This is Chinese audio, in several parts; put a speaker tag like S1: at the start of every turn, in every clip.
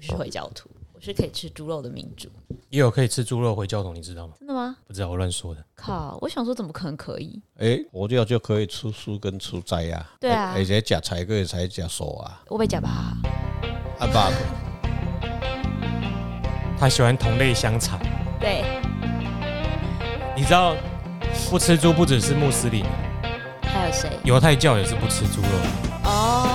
S1: 不是回教徒，我是可以吃猪肉的民主。
S2: 也有可以吃猪肉回教徒，你知道吗？
S1: 真的吗？
S2: 不知道，我乱说的。
S1: 靠！我想说，怎么可能可以？
S3: 哎，佛教就可以出书跟出斋呀。
S1: 对啊，
S3: 而且吃菜可以才假素啊。
S1: 我被假吧？
S3: 阿爸，
S2: 他喜欢同类相残。
S1: 对。
S2: 你知道不吃猪不只是穆斯林，
S1: 还有谁？
S2: 犹太教也是不吃猪肉。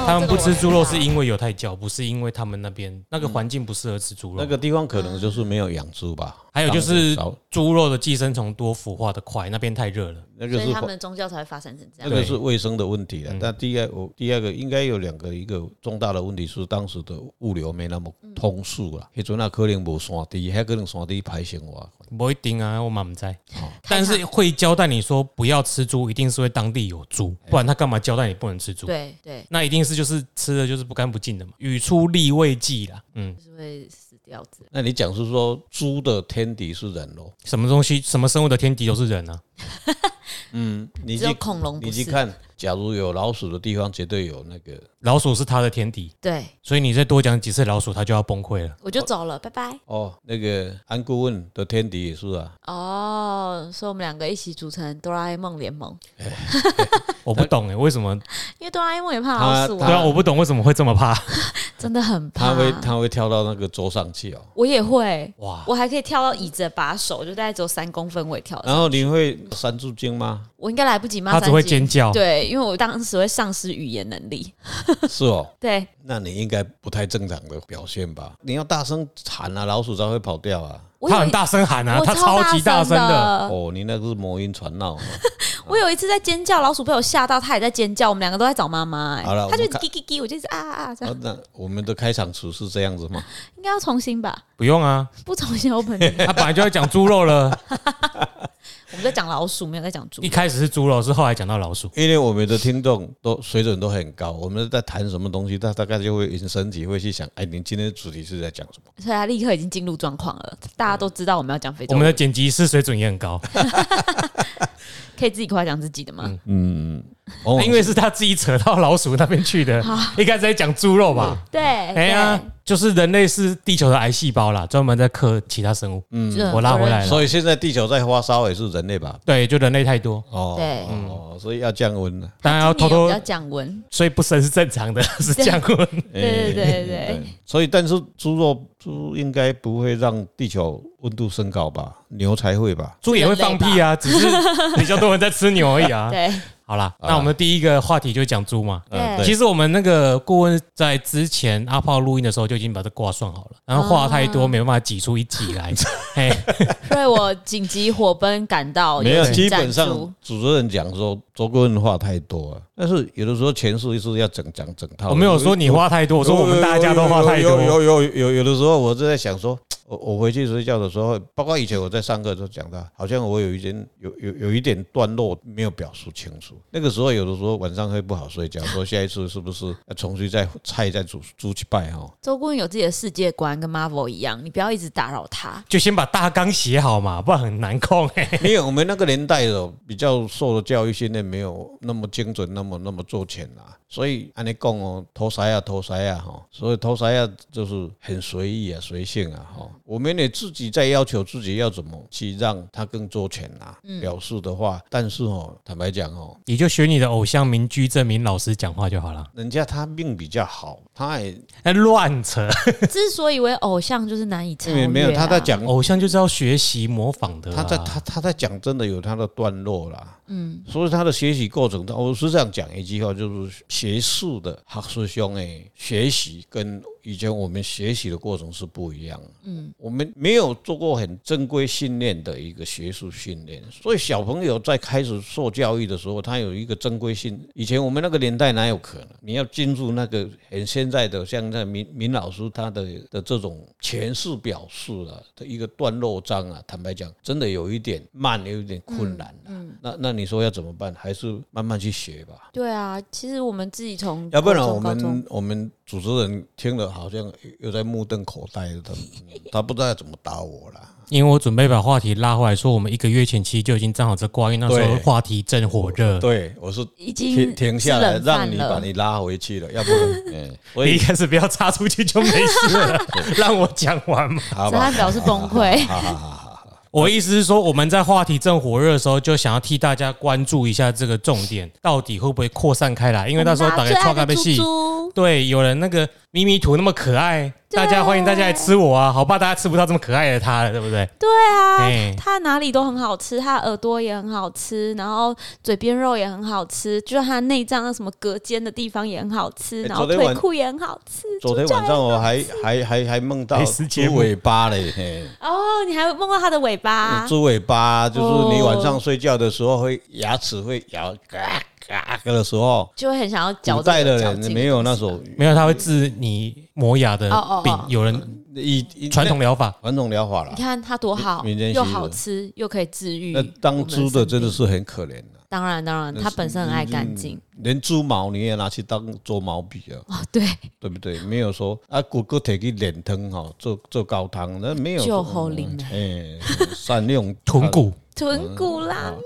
S1: 哦，
S2: 他们不吃猪肉是因为犹太教，不是因为他们那边那个环境不适合吃猪肉。
S3: 那个地方可能就是没有养猪吧。
S2: 还有就是猪肉的寄生虫多，腐化的快，那边太热了，
S3: 那个是
S1: 他们的宗教才会发展成这样。
S3: 那个是卫生的问题了。但第二，我第二个应该有两个，一个重大的问题是当时的物流没那么通顺了。那阵那可能无山地，还可能山地排生活。
S2: 不一定啊，我嘛不知道。但是会交代你说不要吃猪，一定是会当地有猪，不然他干嘛交代你不能吃猪？
S1: 对对，
S2: 那一定是就是吃的就是不干不净的嘛。语出利未记啦，嗯，
S1: 就是会死掉子。
S3: 那你讲是说猪的天敌是人喽？
S2: 什么东西？什么生物的天敌都是人啊？
S3: 嗯，你
S1: 只有恐龙，
S3: 你去看，假如有老鼠的地方，绝对有那个
S2: 老鼠是它的天敌。
S1: 对，
S2: 所以你再多讲几次老鼠，它就要崩溃了。
S1: 我就走了，拜拜。
S3: 哦，那个安顾问的天敌也是啊。
S1: 哦，所以我们两个一起组成哆啦 A 梦联盟。
S2: 我不懂哎，为什么？
S1: 因为哆啦 A 梦也怕老鼠啊。
S2: 对啊，我不懂为什么会这么怕。
S1: 真的很怕。
S3: 他会他会跳到那个桌上去哦。
S1: 我也会
S2: 哇，
S1: 我还可以跳到椅子的把手，就大概只有三公分我也跳。
S3: 然后你会三字经吗？
S1: 我应该来不及骂？
S2: 他只会尖叫。
S1: 对，因为我当时会丧失语言能力。
S3: 是哦。
S1: 对。
S3: 那你应该不太正常的表现吧？你要大声喊啊，老鼠才会跑掉啊。
S2: 他很大声喊啊，他超级大声的。
S3: 哦，你那个是魔音传闹。
S1: 我有一次在尖叫，老鼠被我吓到，他也在尖叫，我们两个都在找妈妈。
S3: 好了，
S1: 他就叽叽叽，我就一直啊啊这样。
S3: 那我们的开场词是这样子吗？
S1: 应该要重新吧？
S2: 不用啊，
S1: 不重新 open。
S2: 他本来就要讲猪肉了。
S1: 我们在讲老鼠，没有在讲猪。
S2: 一开始是猪老师后来讲到老鼠。
S3: 因为我们的听众都水准都很高，我们在谈什么东西，他大概就会引申体会去想，哎，您今天的主题是在讲什么？
S1: 所以他立刻已经进入状况了。大家都知道我们要讲非洲。
S2: 我们的剪辑师水准也很高，
S1: 可以自己夸奖自己的吗？
S3: 嗯嗯。
S2: 哦，因为是他自己扯到老鼠那边去的。一开始在讲猪肉吧？
S1: 对。
S2: 哎呀，就是人类是地球的癌细胞啦，专门在克其他生物。嗯，我拉回来了。
S3: 所以现在地球在发烧也是人类吧？
S2: 对，就人类太多。
S1: 哦，对，
S3: 哦，所以要降温了。
S2: 当然要偷偷
S1: 要降温，
S2: 所以不生是正常的，是降温。
S1: 对对对对。
S3: 所以，但是猪肉猪应该不会让地球温度升高吧？牛才会吧？
S2: 猪也会放屁啊，只是比较多人在吃牛而已啊。
S1: 对。
S2: 好啦，那我们第一个话题就讲猪嘛。
S1: 对，
S2: 其实我们那个顾问在之前阿炮录音的时候就已经把这卦算好了，然后话太多没办法挤出一集来。嘿，
S1: 所以我紧急火奔赶到。
S3: 没有，基本上主持人讲说周顾问话太多了，但是有的时候前述是要整讲整套。
S2: 我没有说你话太多，我说我们大家都话太多。
S3: 有有有有的时候我就在想说。我我回去睡觉的时候，包括以前我在上课都讲到，好像我有一点有有有一点段落没有表述清楚。那个时候有的时候晚上会不好睡觉，说下一次是不是要重新再菜再煮煮去拜哈？
S1: 周顾问有自己的世界观，跟 Marvel 一样，你不要一直打扰他，
S2: 就先把大纲写好嘛，不然很难控哎。
S3: 因为我们那个年代的比较受的教育训练没有那么精准，那么那么周全啊。所以按你讲哦，投塞啊，投塞啊，哈，所以投塞啊，就是很随意啊，随性啊，哈。我们也自己在要求自己要怎么去让他更周全啊。表示的话，但是哦，坦白讲哦，
S2: 你就学你的偶像名居正明老师讲话就好了。
S3: 人家他命比较好，他也
S2: 哎乱扯。
S1: 之所以为偶像，就是难以超越。
S3: 没有他在讲
S2: 偶像就是要学习模仿的。
S3: 他在他他在讲真的有他的段落啦。嗯，所以他的学习过程，我是这样讲一句话，就是学术的学师兄诶，学习跟。以前我们学习的过程是不一样，嗯，我们没有做过很正规训练的一个学术训练，所以小朋友在开始受教育的时候，他有一个正规性。以前我们那个年代哪有可能？你要进入那个很现在的，像那明明老师他的的这种诠释表述啊的一个段落章啊，坦白讲，真的有一点慢，有一点困难。嗯，那那你说要怎么办？还是慢慢去学吧。
S1: 对啊，其实我们自己从
S3: 要不然我们我们主持人听了好像又在目瞪口呆的，他不知道要怎么打我了。
S2: 因为我准备把话题拉回来，说我们一个月前期就已经站好这挂，因为那时候话题正火热。
S3: 对，我是
S1: 已经
S3: 停下来，让你把你拉回去了，要不然，嗯，
S2: 我一开始不要插出去就没事了，让我讲完嘛。
S1: 好吧，他表示崩溃。
S3: 好好好好。
S2: 我意思是说，我们在话题正火热的时候，就想要替大家关注一下这个重点，到底会不会扩散开来？因为那时候打开创咖啡戏，对，有人那个咪咪图那么可爱。大家欢迎大家来吃我啊！好怕大家吃不到这么可爱的它了，对不对？
S1: 对啊，它哪里都很好吃，它耳朵也很好吃，然后嘴边肉也很好吃，就是它内脏那什么隔间的地方也很好吃，然后腿裤也很好吃。
S3: 昨天晚上我还还还还梦到猪尾巴嘞！
S1: 哦，你还梦到它的尾巴？
S3: 猪尾巴就是你晚上睡觉的时候会牙齿会咬。嘎嘎的时候，
S1: 就会很想要嚼。
S3: 古代的人没有那种，
S2: 没有他会治你磨牙的病。有人以传统疗法，
S3: 传统疗法了。
S1: 你看它多好，又好吃又可以治愈。
S3: 那当猪的真的是很可怜的。
S1: 当然当然，它本身很爱干净。
S3: 连猪毛你也拿去当做毛笔啊？
S1: 哦，对，
S3: 对不对？没有说啊，骨骼提去炼汤哈，做做高汤，那没有。
S1: 就好灵
S3: 哎，善用
S2: 豚骨。
S1: 豚骨拉面，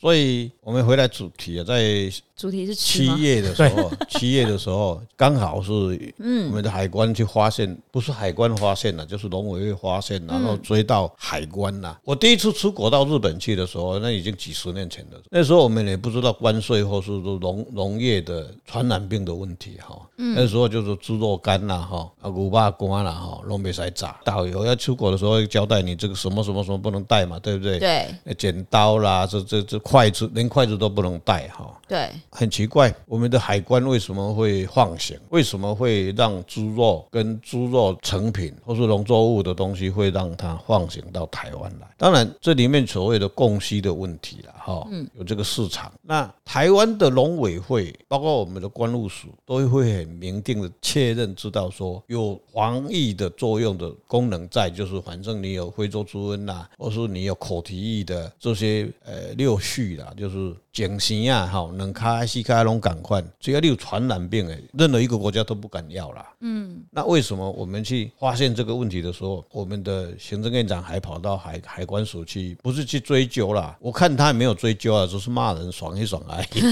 S3: 所以我们回来主题啊，在
S1: 主题是
S3: 七月的时候，七月的时候刚好是我们的海关去发现，不是海关发现了，就是农委会发现，然后追到海关了。我第一次出国到日本去的时候，那已经几十年前了。那时候我们也不知道关税或是农农业的传染病的问题哈。那时候就是猪肉干啦哈，啊牛肉干啦哈，都没使炸。导游要出国的时候交代你这个什么什么什么不能带嘛，对不对？
S1: 对。
S3: 剪刀啦，这这这筷子，连筷子都不能带哈。
S1: 对，
S3: 很奇怪，我们的海关为什么会放行？为什么会让猪肉跟猪肉成品或是农作物的东西会让它放行到台湾来？当然，这里面所谓的供需的问题了哈。嗯，有这个市场。那台湾的农委会，包括我们的关务署，都会很明定的确认，知道说有防疫的作用的功能在，就是反正你有非洲猪瘟啦，或是你有口蹄疫的这些呃六序啦，就是。捡钱啊，哈，能开西开拢赶快，只要你有传染病诶，任何一个国家都不敢要啦。嗯，那为什么我们去发现这个问题的时候，我们的行政院长还跑到海海关署去，不是去追究啦？我看他也没有追究啊，只是骂人爽一爽而已。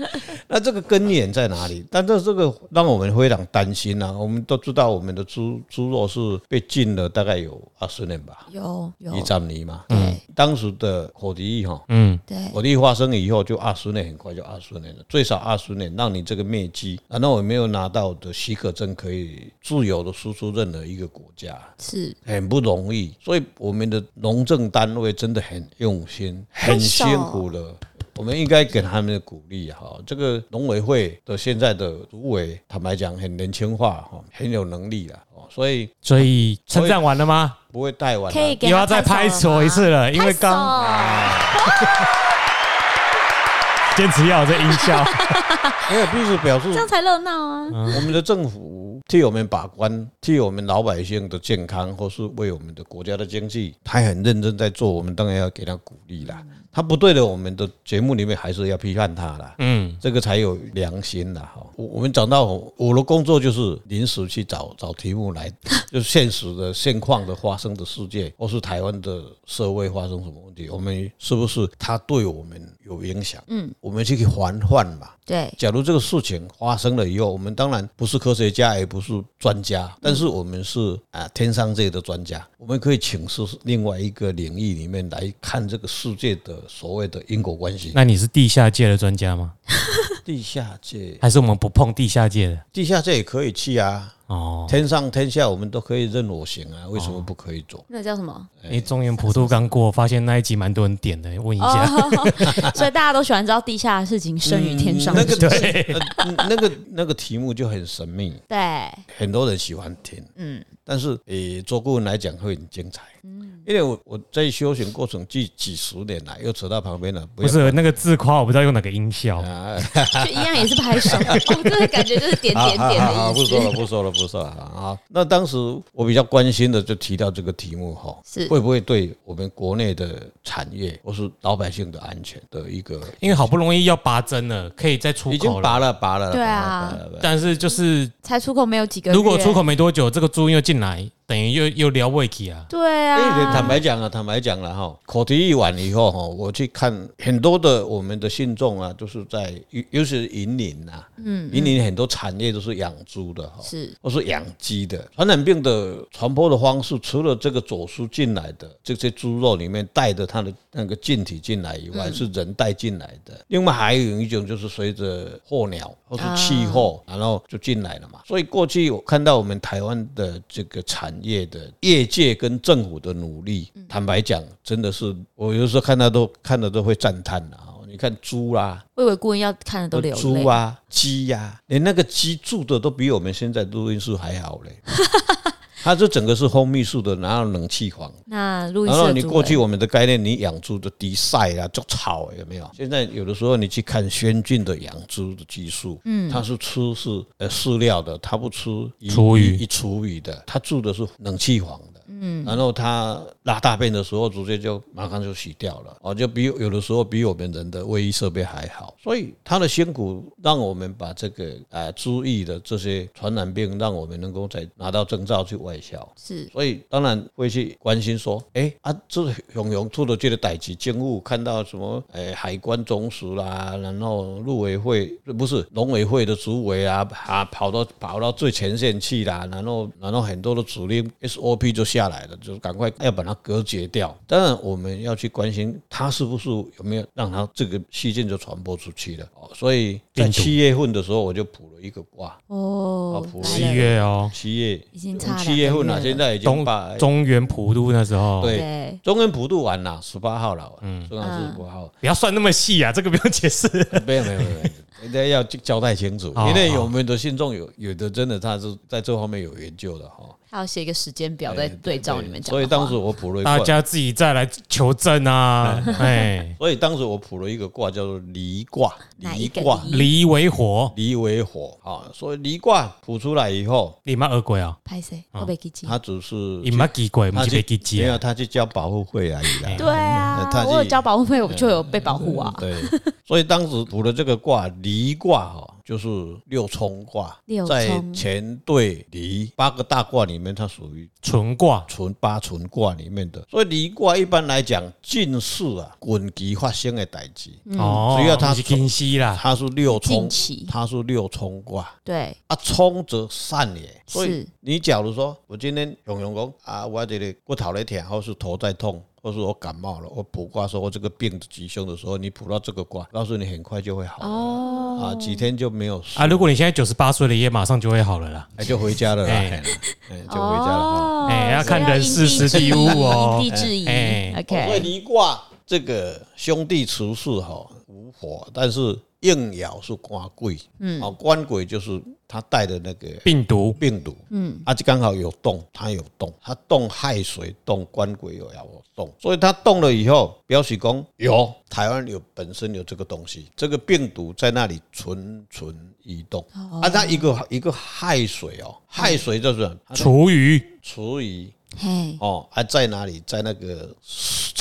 S3: 那这个根源在哪里？但这这个让我们非常担心啊。我们都知道，我们的猪猪肉是被禁了大概有二十年吧？
S1: 有有。
S3: 一三年嘛，
S1: 嗯。
S3: 当时的口蹄疫哈，
S2: 嗯，
S1: 对，
S3: 口蹄疫发生以后。就二十年，很快就二十年了，最少二十年，让你这个面积，难道我没有拿到的许可证，可以自由的输出任何一个国家，
S1: 是
S3: 很不容易。所以我们的农政单位真的很用心，很辛苦了。我们应该给他们的鼓励哈。这个农委会的现在的主委，坦白讲很年轻化哈，很有能力了。所以
S2: 所以称赞完了吗？
S3: 不会带完，
S1: 又
S2: 要再拍手一次了，因为刚。坚持要有这音效，
S3: 因为必须表示
S1: 这样才热闹啊！
S3: 我们的政府替我们把关，替我们老百姓的健康，或是为我们的国家的经济，他很认真在做，我们当然要给他鼓励啦。他不对的，我们的节目里面还是要批判他啦。嗯，这个才有良心啦。哈，我我们讲到我的工作就是临时去找找题目来，就是现实的现况的发生的世界，或是台湾的社会发生什么问题，我们是不是他对我们有影响？嗯，我们去还换嘛。
S1: 对，
S3: 假如这个事情发生了以后，我们当然不是科学家，也不是专家，但是我们是啊天上界的专家，我们可以请示另外一个领域里面来看这个世界的所谓的因果关系。
S2: 那你是地下界的专家吗？
S3: 地下界
S2: 还是我们不碰地下界的？
S3: 地下界也可以去啊。
S2: 哦，
S3: 天上天下我们都可以任我行啊，为什么不可以做？
S1: 那叫什么？
S2: 哎，中原普渡刚过，发现那一集蛮多人点的，问一下。
S1: 所以大家都喜欢知道地下的事情胜于天上。
S3: 那个对，那个那个题目就很神秘。
S1: 对，
S3: 很多人喜欢听。嗯，但是诶，做顾问来讲会很精彩。嗯，因为我我在修行过程几几十年来，又扯到旁边了。
S2: 不是那个自夸，我不知道用哪个音效。
S1: 就一样也是拍手，我这个感觉就是点点点的意思。
S3: 不说了，不说了。不是啊。那当时我比较关心的就提到这个题目哈，是会不会对我们国内的产业或是老百姓的安全的一个，
S2: 因为好不容易要拔针了，可以再出口，已
S3: 经拔了拔了，
S1: 对啊，
S2: 但是就是
S1: 才出口没有几个月，
S2: 如果出口没多久，这个猪又进来。等于又又聊胃气啊！
S1: 对啊，
S3: 坦白讲啊，坦白讲了哈，口蹄疫完以后哈，我去看很多的我们的信众啊，都是在尤尤其是云林呐，嗯，云林很多产业都是养猪的哈，是，或是养鸡的。传染病的传播的方式，除了这个走私进来的这些猪肉里面带着它的那个菌体进来以外，是人带进来的。另外还有一种就是随着候鸟或是气候，然后就进来了嘛。所以过去我看到我们台湾的这个产业的业界跟政府的努力，坦白讲，真的是我有时候看到都看的都会赞叹啊。你看猪啦，
S1: 我以为顾问要看的都流泪。
S3: 猪啊，鸡呀、啊，连那个鸡住的都比我们现在录音室还好嘞。它这整个是封闭式的，然后冷气房。
S1: 那
S3: 然后你过去我们的概念，你养猪的低晒啊，就草有没有？现在有的时候你去看先进的养猪的技术，嗯，它是吃是呃饲料的，它不吃厨余一厨余的，它住的是冷气房的。嗯，然后他拉大便的时候，直接就马上就洗掉了哦，就比有的时候比我们人的卫浴设备还好，所以他的辛苦让我们把这个呃猪疫的这些传染病，让我们能够再拿到证照去外销。是，所以当然会去关心说，哎啊，这熊熊出的这个代志，政府看到什么？哎，海关总署啦，然后陆委会不是农委会的主委啊，啊，跑到跑到最前线去啦，然后然后很多的指令 SOP 就下来了，就是赶快要把它隔绝掉。当然，我们要去关心它是不是有没有让它这个细菌就传播出去了。哦，所以在七月份的时候，我就卜了一个卦。
S1: 哦，
S2: 七月哦，
S3: 七月。
S1: 已经差
S3: 七月份了，现在已经把
S2: 中原普渡那时候，
S3: 对，中原普渡完了，十八号了，嗯，中元十八号，
S2: 不要算那么细啊，这个不用解释。
S3: 没有没有没有，应该要交代清楚，因为我们的信众有有的真的他是在这方面有研究的哈。
S1: 他要写一个时间表在对照你们讲，
S3: 所以当时我卜了一个，
S2: 大家自己再来求证啊。哎，
S3: 所以当时我卜了一个卦叫做离卦，
S1: 离卦，
S2: 离为火，
S3: 离为火啊。所以离卦卜出来以后，
S2: 你妈饿鬼啊？
S1: 拍谁？我没记
S3: 他只是
S2: 你妈记鬼，没记记，
S3: 没有他去交保护费而已啦。
S1: 对啊，他我有交保护费，我就有被保护啊。
S3: 对，所以当时卜了这个卦离卦哈。就是六冲卦，在乾兑离八个大卦里面，它属于
S2: 纯卦，
S3: 纯八纯卦里面的。所以离卦一般来讲，近似啊，近期发生的代志。哦，主要它是近期啦，它是六冲，它是六冲卦。
S1: 对
S3: 啊，冲则散也。所以你假如说我今天用用讲啊，我这里骨头在疼，或是头在痛。或是我感冒了，我卜卦说我这个病吉凶的时候，你卜到这个卦，告诉你很快就会好了哦，啊，几天就没有
S2: 啊。如果你现在九十八岁了，也马上就会好了啦，
S3: 哎，就回家了啦，哎，就回家了。
S2: 哎，要看人事时地物哦，
S1: 因地制宜。哎，OK。
S3: 所以离卦这个兄弟持世哈无火，但是。应爻是官鬼，嗯，哦，官鬼就是他带的那个
S2: 病毒，
S3: 病毒，嗯，啊，就刚好有动，他有动，他动亥水动，官鬼有要动，所以他动了以后，表示讲有台湾有本身有这个东西，这个病毒在那里蠢蠢欲动，啊，他一个一个亥水哦，亥水就是
S2: 厨余，
S3: 厨余。嘿，哦，还在哪里？在那个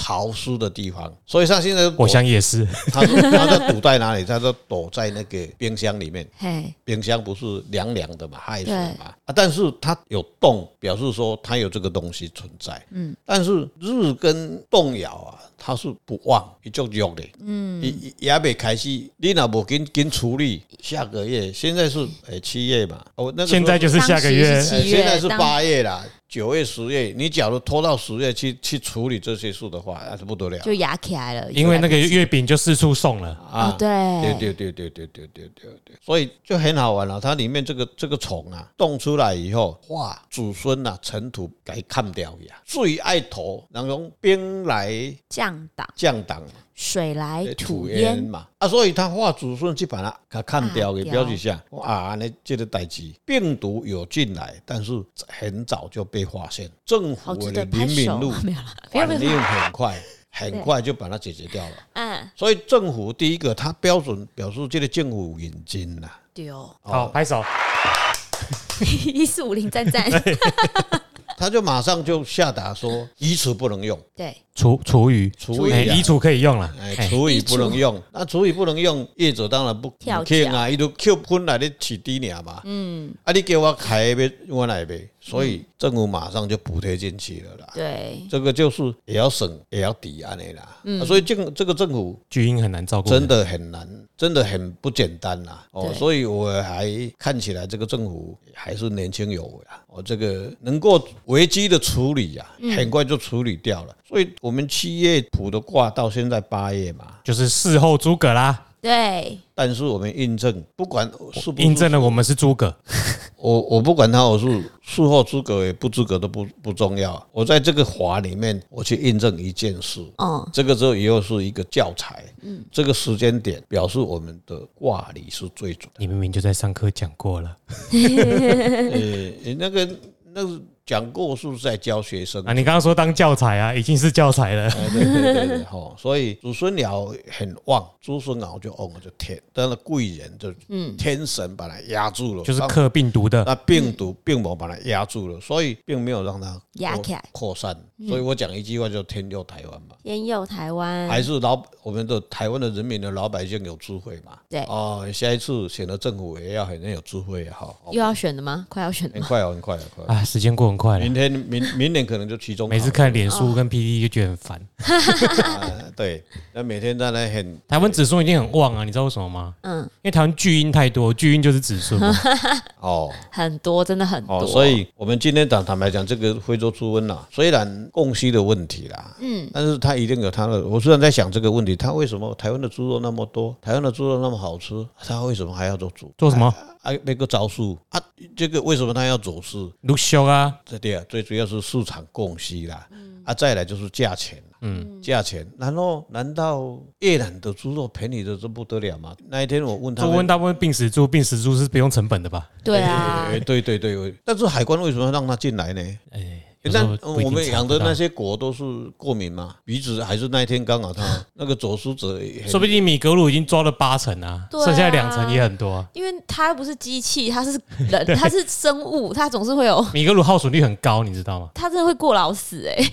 S3: 潮湿的地方，所以像现在，
S2: 我想也是。
S3: 他说他在躲在哪里？他说躲在那个冰箱里面。嘿，冰箱不是凉凉的嘛，害死嘛。啊，但是它有动，表示说它有这个东西存在。嗯，但是日跟动摇啊，它是不旺，一就弱的。嗯，也也没开始，你那不紧紧处理，下个月现在是诶七月嘛？哦，那个
S2: 现在就是下个月，
S3: 现在是八月啦。九月、十月，你假如拖到十月去去处理这些事的话，那是不得了，
S1: 就压起来了。
S2: 因为那个月饼就四处送了
S1: 啊，对，
S3: 对对对对对对对对对，所以就很好玩了。它里面这个这个虫啊，动出来以后，哇，祖孙呐，尘土给砍掉呀，最爱头，然后兵来将挡，降挡。
S1: 水来土淹。
S3: 嘛。啊，所以他画祖孙去把它给砍掉，给标记下。啊，那这个代志病毒有进来，但是很早就被发现，政府的灵敏度反应很快，很快就把它解决掉了。嗯，所以政府第一个，它标准表示这个政府认真呐。
S1: 对哦，
S2: 好，拍手。
S1: 一四五零赞赞，
S3: 他就马上就下达说，移除不能用。
S1: 对。
S2: 厨厨余，
S3: 厨余，
S2: 衣橱可以用了，
S3: 哎，厨余不能用。那厨余不能用，业主当然不肯啊，伊都扣分来的起低点嘛。嗯，啊，你给我开一杯，我来一杯，所以政府马上就补贴进去了啦。
S1: 对，
S3: 这个就是也要省，也要抵安的啦。嗯，所以这个这个政府
S2: 巨婴很难照顾，
S3: 真的很难，真的很不简单呐。哦，所以我还看起来这个政府还是年轻有为啊。哦，这个能够危机的处理呀，很快就处理掉了。所以我们七月普的卦到现在八月嘛，
S2: 就是事后诸葛啦。
S1: 对，
S3: 但是我们印证，不管是不是
S2: 印证了我们是诸葛。
S3: 我我不管他，我是术后资格也不资格都不不重要。我在这个法里面，我去印证一件事。哦，这个之后又是一个教材。嗯，这个时间点表示我们的卦理是最准。
S2: 你明明就在上课讲过了。
S3: 呃，那个那个。讲过是不是在教学生
S2: 啊？你刚刚说当教材啊，已经是教材了。
S3: 对对对对，哦，所以祖孙爻很旺，祖孙爻就旺了，就天，但是贵人就嗯，天神把它压住了，
S2: 就是克病毒的。
S3: 那病毒病魔把它压住了，所以并没有让它压开扩散。所以我讲一句话，叫天佑台湾嘛。
S1: 天佑台湾，
S3: 还是老我们的台湾的人民的老百姓有智慧嘛？
S1: 对
S3: 哦，下一次选的政府也要很有智慧好。
S1: 又要选了吗？快要选了，
S3: 很快哦，很快，很快
S2: 啊！时间过很。快，
S3: 明天明明年可能就期中。
S2: 每次看脸书跟 PPT 就觉得很烦。
S3: 对，那每天在那很
S2: 台湾指数已经很旺啊，你知道为什么吗？嗯，因为台湾巨婴太多，巨婴就是指数。
S1: 哦，很多，真的很多。
S3: 所以我们今天讲坦白讲，这个非洲猪瘟呐，虽然供需的问题啦，嗯，但是它一定有它的。我虽然在想这个问题，它为什么台湾的猪肉那么多，台湾的猪肉那么好吃，它为什么还要做猪？
S2: 做什么？
S3: 啊，那个招数啊，这个为什么他要走私？
S2: 陆续啊，
S3: 对啊，最主要是市场供需啦，啊，再来就是价钱，嗯，价钱。然后难道越南的猪肉便宜的这不得了吗？那一天我问他，
S2: 我问大部分病死猪，病死猪是不用成本的吧？
S1: 对啊，
S3: 对对对，但是海关为什么要让他进来呢？哎。那我们养的那些果都是过敏嘛？鼻子还是那一天刚好他那个走私者，
S2: 说不定米格鲁已经抓了八成啊，剩下两成也很多。
S1: 因为它不是机器，它是人，它是生物，它总是会有。
S2: 米格鲁耗损率很高，你知道吗？
S1: 它真的会过劳死哎。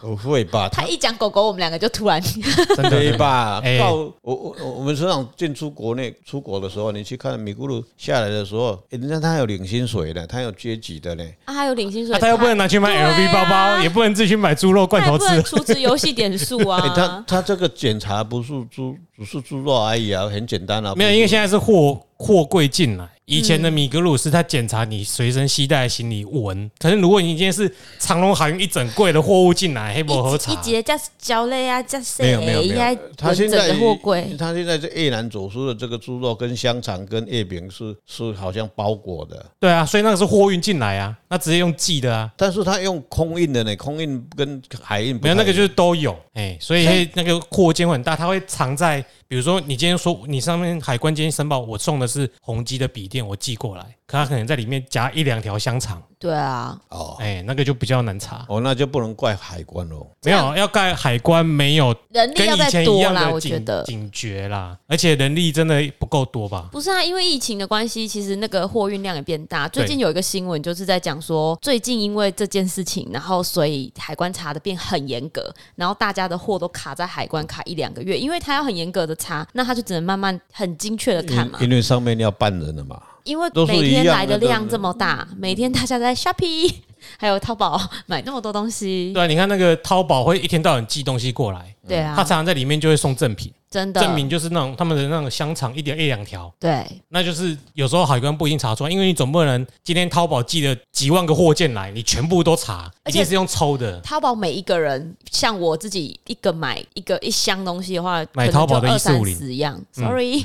S3: 不 会吧？
S1: 他一讲狗狗，我们两个就突然
S3: 真的吧？到我我我们车长进出国内出国的时候，你去看米格鲁下来的时候，人家他有领薪水的，他有阶级的嘞。
S1: 啊，他有领薪水，
S2: 他又不能拿去买。LV 包包也不能自己去买猪肉罐头吃，
S1: 储值游戏点数啊！
S3: 他他这个检查不是猪，只是猪肉而已啊，很简单啊。
S2: 没有，因为现在是货货柜进来。以前的米格鲁斯，他检查你随身携带的行李闻。可是如果你今天是长隆海运一整柜的货物进来，黑不喝茶？一节
S1: 加胶类啊，加谁？
S3: 没有没有没有。他现在
S1: 货柜，
S3: 他现在这越南走私的这个猪肉跟香肠跟月饼是是好像包裹的。
S2: 对啊，所以那个是货运进来啊，那直接用寄的啊。
S3: 但是他用空运的呢，空运跟海运
S2: 没有那个就是都有哎，所以那个货间会很大，他会藏在。比如说，你今天说你上面海关今天申报，我送的是宏基的笔电，我寄过来，可他可能在里面夹一两条香肠。
S1: 对啊，
S3: 哦，
S2: 哎，那个就比较难查。
S3: 哦，那就不能怪海关喽。
S2: 没有，要怪海关没有
S1: 人力要再多啦，我觉得
S2: 警觉啦，而且人力真的不够多吧？
S1: 不是啊，因为疫情的关系，其实那个货运量也变大。最近有一个新闻就是在讲说，最近因为这件事情，然后所以海关查的变很严格，然后大家的货都卡在海关卡一两个月，因为他要很严格的查，那他就只能慢慢很精确的看嘛。
S3: 因为上面要办人了嘛。
S1: 因为每天来的量这么大，每天大家在 shopping，还有淘宝买那么多东西。
S2: 对啊，你看那个淘宝会一天到晚寄东西过来，
S1: 对啊，
S2: 他常常在里面就会送赠品。
S1: 真的，
S2: 赠品就是那种他们的那种香肠一点一两条，
S1: 对，
S2: 那就是有时候海关不一定查出来，因为你总不能今天淘宝寄了几万个货件来，你全部都查，而且是用抽的。
S1: 淘宝每一个人，像我自己一个买一个一箱东西的话，
S2: 买淘宝的一四五零
S1: 一样。Sorry，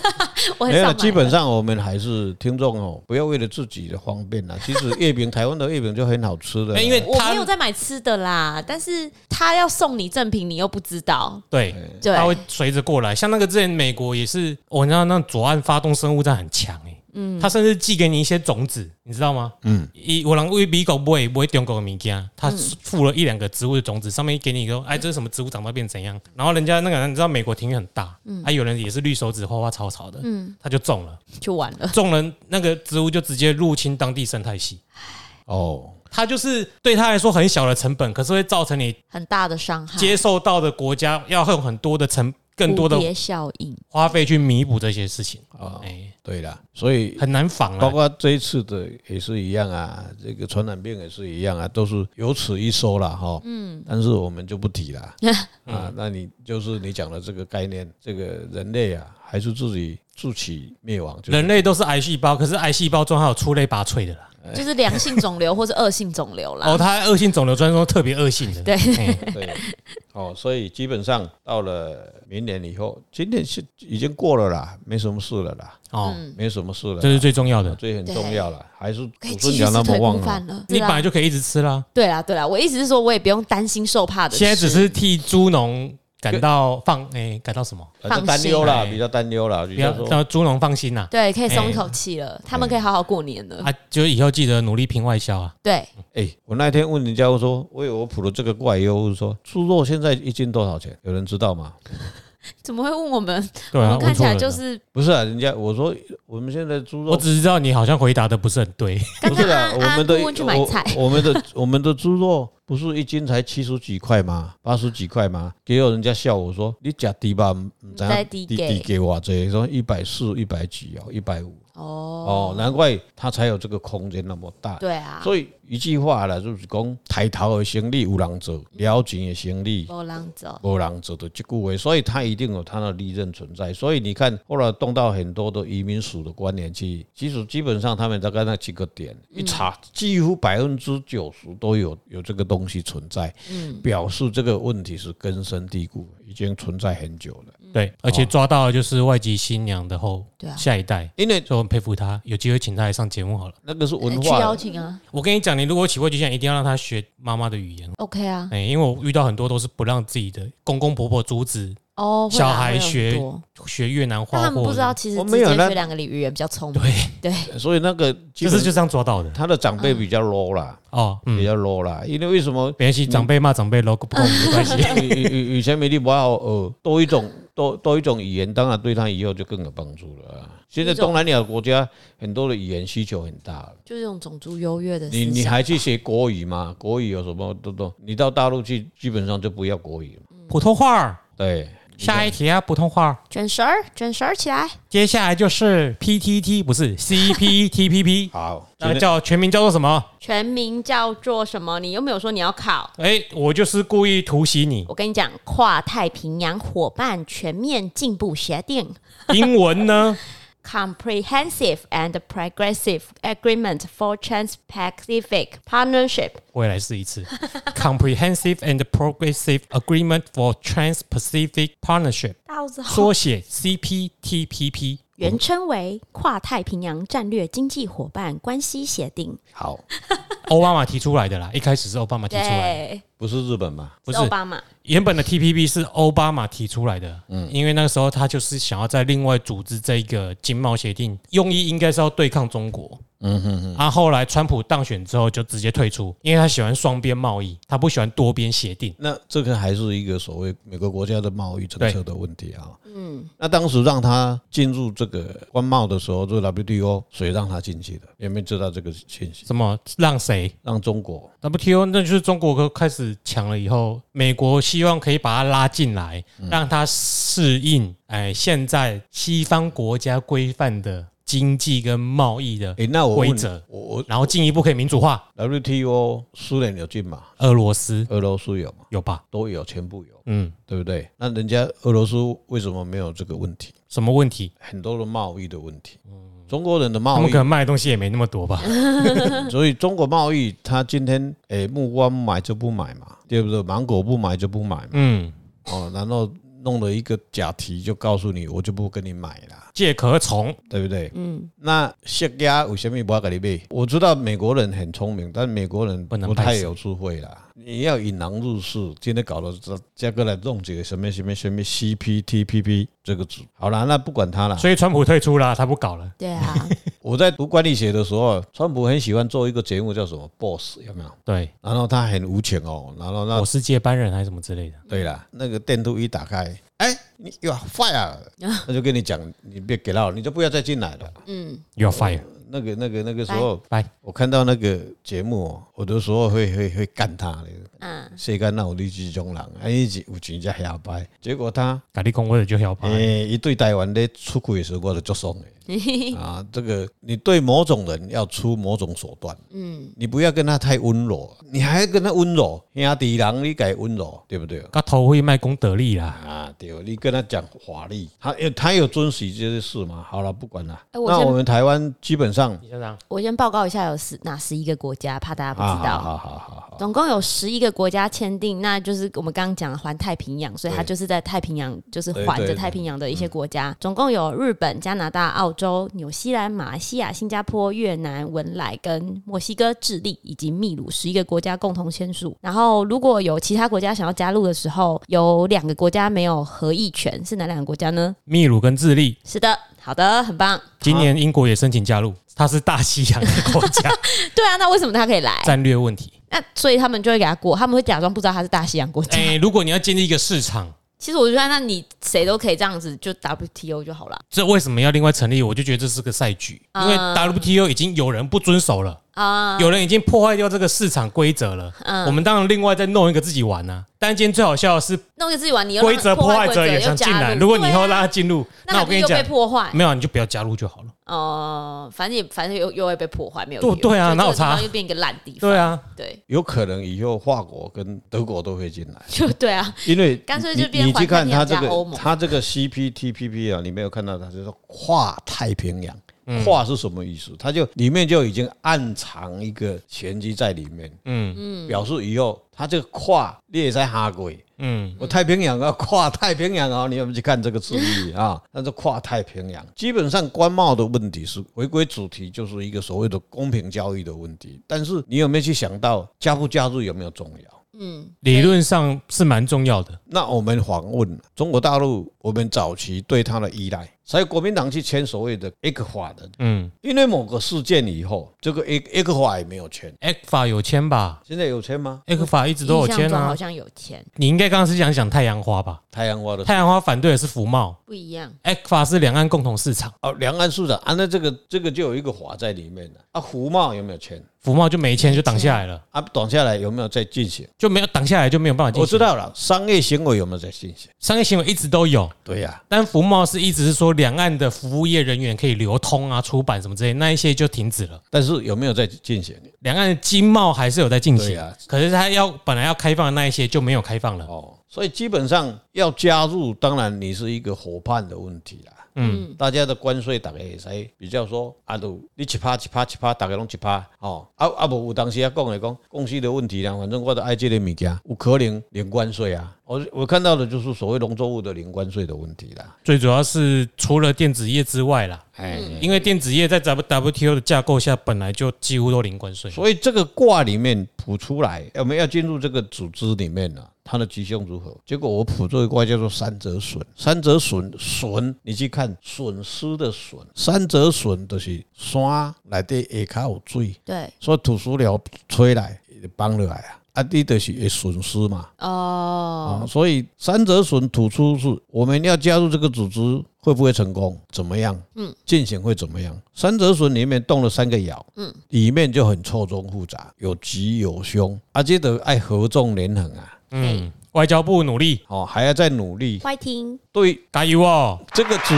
S1: 我
S3: 没有，基本上我们还是听众哦，不要为了自己的方便啦。其实月饼，台湾的月饼就很好吃的，
S2: 因为
S1: 我没有在买吃的啦，但是他要送你赠品，你又不知道，
S2: 对，对，他会。随着过来，像那个之前美国也是，我知道那左岸发动生物战很强哎，嗯，他甚至寄给你一些种子，你知道吗？嗯，一我让为美国不会不会中国的物件，他附了一两个植物的种子，上面给你一个，哎，这是什么植物，长到变怎样？然后人家那个人你知道美国庭院很大，嗯，还有人也是绿手指花花草草的，嗯，他就种了，
S1: 就完了，
S2: 种了那个植物就直接入侵当地生态系，哦。他就是对他来说很小的成本，可是会造成你
S1: 很大的伤害。
S2: 接受到的国家要用很多的成，更多的
S1: 效应
S2: 花费去弥补这些事情
S3: 啊。哎，对了，所以
S2: 很难防啊。
S3: 包括这一次的也是一样啊，这个传染病也是一样啊，都是有此一说了哈。嗯，但是我们就不提了 啊。那你就是你讲的这个概念，这个人类啊，还是自己自取灭亡。
S2: 人类都是癌细胞，可是癌细胞中还有出类拔萃的啦。
S1: 就是良性肿瘤或是恶性肿瘤啦。
S2: 哦，它恶性肿瘤专说特别恶性的。
S1: 对
S3: 对。哦，所以基本上到了明年以后，今年是已经过了啦，没什么事了啦。哦，没什么事了，
S2: 这是最重要的，
S3: 最很重要了。还是祖孙讲那么旺了，
S2: 你本来就可以一直吃啦。
S1: 对啦对啦，我意思是说，我也不用担心受怕的。
S2: 现在只是替猪农。感到放诶，感到什么？
S3: 担忧啦，比较担忧啦，
S2: 比较让猪农放心啦。
S1: 对，可以松一口气了，他们可以好好过年了。
S2: 啊，就以后记得努力拼外销啊。
S1: 对，
S3: 哎，我那天问人家，我说我有我补了这个怪忧，说猪肉现在一斤多少钱？有人知道吗？
S1: 怎么会问我们？我们看起来就是
S3: 不是啊？人家我说我们现在猪肉，
S2: 我只知道你好像回答的不是很对。
S3: 不是啊，我们的我们的我们的猪肉。不是一斤才七十几块吗？八十几块吗？结果人家笑我说：“你假低吧？怎样低低给我这说一百四、一百几哦，一百五哦哦，难怪他才有这个空间那么大。
S1: 对啊，
S3: 所以一句话了，就是讲抬头的生意有人做，了钱的生意
S1: 无人做，
S3: 无人做的这句话，所以他一定有他的利润存在。所以你看，后来动到很多的移民署的官员去，其实基本上他们大概那几个点一查，几乎百分之九十都有有这个东西。东西存在，嗯，表示这个问题是根深蒂固，已经存在很久了。
S2: 对，而且抓到的就是外籍新娘的后下一代，因为就很佩服他，有机会请他来上节目好了。
S3: 那个是文化，
S1: 邀请啊！
S2: 我跟你讲，你如果娶外籍新娘，一定要让他学妈妈的语言。
S1: OK 啊，
S2: 哎，因为我遇到很多都是不让自己的公公婆婆阻止。
S1: 哦，
S2: 小孩学学越南话，
S1: 他们不知道其实没有那两个语言比较聪明。对对，
S3: 所以那个
S2: 就是就这样抓到的。
S3: 他的长辈比较 low 啦，哦，比较 low 啦。因为为什么？
S2: 别系长辈骂长辈 low 不跟我们没关系。
S3: 以以以前没地不好，呃，多一种多多一种语言，当然对他以后就更有帮助了。现在东南亚国家很多的语言需求很大，
S1: 就是这种种族优越的。
S3: 你你还去学国语吗？国语有什么都都？你到大陆去，基本上就不要国语，
S2: 普通话。
S3: 对。
S2: 下一题啊，普通话
S1: 卷舌儿，卷舌儿起来。
S2: 接下来就是 PTT，不是 CPTPP。
S3: 好，
S2: 那叫全名叫做什么？
S1: 全名叫做什么？你又没有说你要考。
S2: 哎，我就是故意突袭你。
S1: 我跟你讲，跨太平洋伙伴全面进步协定。
S2: 英文呢？
S1: Comprehensive and Progressive Agreement for Trans-Pacific Partnership。
S2: 我也来试一次。Comprehensive and Progressive Agreement for Trans-Pacific Partnership。缩写 CPTPP，
S1: 原称为跨太平洋战略经济伙伴关系协定。
S3: 好，
S2: 奥巴马提出来的啦，一开始是奥巴马提出来的。
S3: 不是日本吗？
S2: 不是
S1: 奥巴马。
S2: 原本的 TPP 是奥巴马提出来的，嗯，因为那个时候他就是想要在另外组织这一个经贸协定，用意应该是要对抗中国。嗯哼哼，啊，后来川普当选之后就直接退出，因为他喜欢双边贸易，他不喜欢多边协定。
S3: 那这个还是一个所谓每个国家的贸易政策的问题啊。嗯，那当时让他进入这个关贸的时候，这个 WTO 谁让他进去的？有没有知道这个信息？
S2: 什么让谁？
S3: 让中国
S2: WTO？那就是中国开始抢了以后，美国希望可以把它拉进来，让它适应哎现在西方国家规范的。经济跟贸易的规则，我我然后进一步可以民主化。
S3: WTO 苏联有进吗？
S2: 俄罗斯，
S3: 俄罗斯有吗？
S2: 有吧？
S3: 都有，全部有。嗯，对不对？那人家俄罗斯为什么没有这个问题？
S2: 什么问题？
S3: 很多的贸易的问题。中国人的贸易，
S2: 他们可能卖的东西也没那么多吧。
S3: 所以中国贸易，他今天诶木瓜不买就不买嘛，对不对？芒果不买就不买嘛。嗯，哦，然后。弄了一个假题，就告诉你，我就不跟你买了，
S2: 借壳虫，
S3: 对不对？嗯。那释迦为什么不要给你买？我知道美国人很聪明，但美国人不太有智慧啦。你要引狼入室，今天搞了这加个来弄这个什么什么什么 CPTPP 这个组，好了，那不管他了。
S2: 所以川普退出了，他不搞了。
S1: 对啊，
S3: 我在读管理学的时候，川普很喜欢做一个节目，叫什么 Boss 有没有？
S2: 对，
S3: 然后他很无情哦，然后那
S2: 我是接班人还是什么之类的。
S3: 对了，那个电镀一打开，哎，你 You are fire，他就跟你讲，你别给到，你就不要再进来了。嗯
S2: ，You are fire。
S3: 那个、那个、那个时候，我看到那个节目，我有时候会会会干他的。嗯，谁干那我的这种人，哎，有钱才摇摆。结果他，
S2: 跟你讲我就下拜。
S3: 哎，一对台湾的出轨的时候，我就作怂的。啊，这个你对某种人要出某种手段，嗯，你不要跟他太温柔，你还要跟他温柔，兄弟人你该温柔，对不对？
S2: 他头会卖功德力啦，
S3: 啊，对，你跟他讲华丽，他他有遵守这些事吗？好了，不管了。那我们台湾基本上，
S1: 我先报告一下有十哪十一个国家，怕大家不知道。
S3: 好好好好，
S1: 总共有十一个国家签订，那就是我们刚刚讲的环太平洋，所以它就是在太平洋，就是环着太平洋的一些国家，总共有日本、加拿大、澳洲、纽西兰、马来西亚、新加坡、越南、文莱跟墨西哥、智利以及秘鲁十一个国家共同签署。然后，如果有其他国家想要加入的时候，有两个国家没有合议权，是哪两个国家呢？
S2: 秘鲁跟智利。
S1: 是的，好的，很棒。
S2: 今年英国也申请加入，它是大西洋的国家。
S1: 对啊，那为什么它可以来？
S2: 战略问题。
S1: 那所以他们就会给他过，他们会假装不知道它是大西洋国家。
S2: 哎，如果你要建立一个市场。
S1: 其实我觉得，那你谁都可以这样子，就 WTO 就好了。
S2: 这为什么要另外成立？我就觉得这是个赛局，因为 WTO 已经有人不遵守了。啊！有人已经破坏掉这个市场规则了。嗯，我们当然另外再弄一个自己玩呢。但今天最好笑的是，
S1: 弄一个自己玩，你
S2: 规则破坏者也想进来。如果你以后让他进入，那我跟你讲，
S1: 被破坏
S2: 没有，你就不要加入就好了。
S1: 哦，反正也反正又又会被破坏，没有
S2: 对对啊，那我差？
S1: 又变一个烂地方。
S2: 对啊，
S1: 对，
S3: 有可能以后法国跟德国都会进来。
S1: 就 对啊，
S3: 因为
S1: 干脆就变
S3: 你去看他这个，他这个 CPTPP 啊，你没有看到他就是跨太平洋。跨是什么意思？它就里面就已经暗藏一个玄机在里面。嗯嗯，表示以后它这个跨你也在哈鬼。嗯，我太平洋要 跨太平洋啊！你有没有去看这个字义啊？那是跨太平洋。基本上关贸的问题是回归主题，就是一个所谓的公平交易的问题。但是你有没有去想到加不加入有没有重要？
S2: 嗯，理论上是蛮重要的。
S3: 那我们访问中国大陆，我们早期对它的依赖，所以国民党去签所谓的 ECFA 的，嗯，因为某个事件以后，这个 A A 克法也没有签
S2: ，ECFA 有签吧？
S3: 现在有签吗
S2: ？ECFA 一直都有签啊，
S1: 好像有签。
S2: 你应该刚刚是想讲太阳花吧？
S3: 太阳花的
S2: 太阳花反对的是服贸，
S1: 不一样。
S2: ECFA 是两岸共同市场
S3: 哦，两岸市场啊，那这个这个就有一个法在里面了啊，服贸有没有签？
S2: 服贸就没签，就挡下来了
S3: 啊！挡下来有没有再进行？
S2: 就没有挡下来就没有办法进行。
S3: 我知道了，商业行为有没有在进行？
S2: 商业行为一直都有，
S3: 对呀。
S2: 但服贸是一直是说两岸的服务业人员可以流通啊、出版什么之类，那一些就停止了。
S3: 但是有没有在进行？
S2: 两岸的经贸还是有在进行啊。可是他要本来要开放的那一些就没有开放了哦。
S3: 所以基本上要加入，当然你是一个伙伴的问题啦。嗯，大家的关税大概才比较说，啊，都你七趴七趴七趴，大概拢七趴哦。啊啊不，有当时啊讲来讲，公司的问题啦，反正我都爱这个物件，有可能零关税啊。我我看到的就是所谓农作物的零关税的问题啦。
S2: 最主要是除了电子业之外啦，哎，因为电子业在 WTO 的架构下本来就几乎都零关税，
S3: 所以这个卦里面卜出来，我们要进入这个组织里面了。它的吉凶如何？结果我卜这一卦叫做三折损，三折损损，你去看损失的损，三折损就是山来的下口有水，对，所以土石流吹来帮了来啊，啊，你就是会损失嘛，哦，所以三折损吐出是我们要加入这个组织会不会成功？怎么样？嗯，进行会怎么样？三折损里面动了三个爻，嗯，里面就很错综复杂，有吉有凶，啊，这得爱合纵连横啊。
S2: 嗯，外交部努力
S3: 哦，还要再努力。
S1: 快听，
S3: 对，
S2: 加油哦！
S3: 这个组，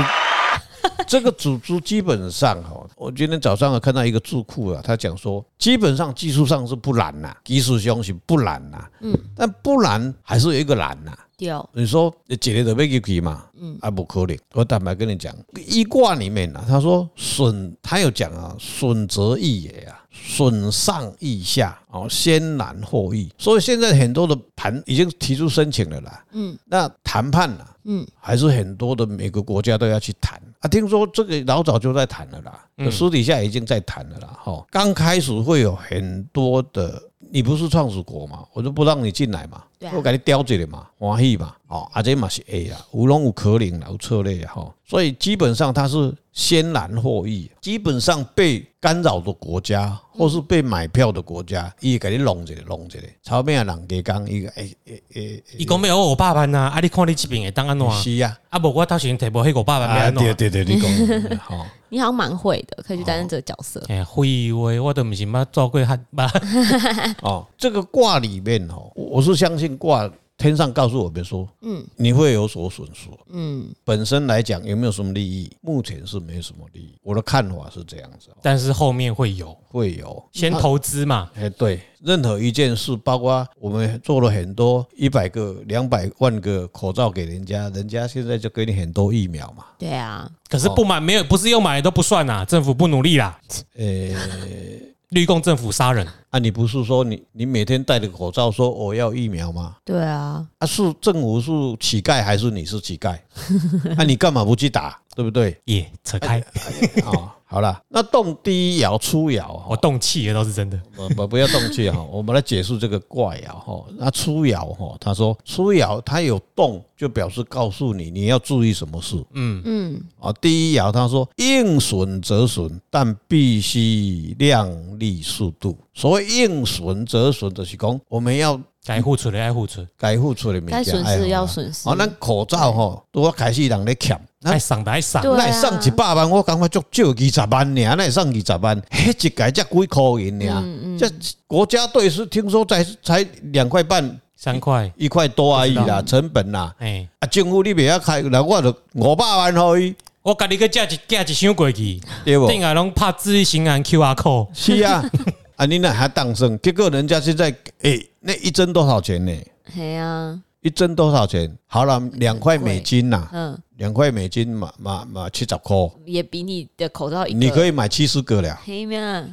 S3: 这个组织基本上哈，我今天早上有看到一个智库啊，他讲说，基本上技术上是不难呐，技术上是不难呐，嗯，但不难还是有一个难呐。对，你说你几年都没给给嘛？嗯，啊，不可能。我坦白跟你讲，一卦里面呢，他说损，他有讲啊，损则益也啊。损上益下，哦，先难后易，所以现在很多的盘已经提出申请了啦。嗯，那谈判呢，嗯，还是很多的每个国家都要去谈啊。听说这个老早就在谈了啦，私底下已经在谈了啦。哈，刚开始会有很多的。你不是创始国嘛？我就不让你进来嘛，我给你叼着的嘛，欢喜嘛，哦，啊这嘛是 A 啊，无龙无可领有策略哈，所以基本上它是先难后易，基本上被干扰的国家或是被买票的国家，伊给你弄一个弄起来，后面的人家讲伊个诶诶诶，
S2: 伊讲没有五百万呐，啊你看你这边会当安怎？
S3: 是啊，
S2: 啊不我到时提无迄五百万
S3: 啊，对对对，你讲好。
S1: 你好像蛮会的，可以去担任这个角色。
S2: 哎、哦，会会，我都不是嘛做过汉吧。
S3: 哦，这个卦里面哦，我是相信卦。天上告诉我们说，嗯，你会有所损失，嗯，本身来讲有没有什么利益？目前是没什么利益。我的看法是这样子，
S2: 但是后面会有，
S3: 会有，
S2: 先投资嘛，
S3: 哎，对，任何一件事，包括我们做了很多一百个、两百万个口罩给人家，人家现在就给你很多疫苗嘛，
S1: 对啊，
S2: 可是不买没有，不是用买都不算呐，政府不努力啦，呃。绿共政府杀人
S3: 啊！你不是说你你每天戴着口罩说我要疫苗吗？
S1: 对啊，
S3: 啊是政府是乞丐还是你是乞丐？那、啊、你干嘛不去打？对不对？
S2: 也，扯开
S3: 啊！好了，那动第一爻初爻，
S2: 我动气也倒是真的。
S3: 不不不要动气哈，我们来解释这个卦爻哈。那初爻哈，他说初爻它有动，就表示告诉你你要注意什么事。嗯嗯。啊，第一爻他说应损则损，但必须量力适度。所谓应损则损，就是讲我们要。
S2: 该付出的爱付出，
S3: 该付出的
S1: 该损失要损失。
S3: 哦，咱口罩吼，我开始人咧欠，
S2: 爱送的爱送，
S3: 那送一百万，我感觉足少二十万尔，那送二十万，迄，一届才几箍银尔。这国家队是听说才才两块半、
S2: 三块、
S3: 一块多而已啦，成本啦。哎，啊，政府你不要开，那我就五百万可伊。
S2: 我家己个价一价一箱过去，对不？定下拢拍自己行安 QR code。
S3: 是啊。啊，你那还当生？结果人家现在，哎，那一针多少钱呢？
S1: 对呀，
S3: 一针多少钱？好了，两块美金呐，嗯，两块美金嘛嘛嘛七十块，
S1: 也比你的口罩，
S3: 你可以买七十个了。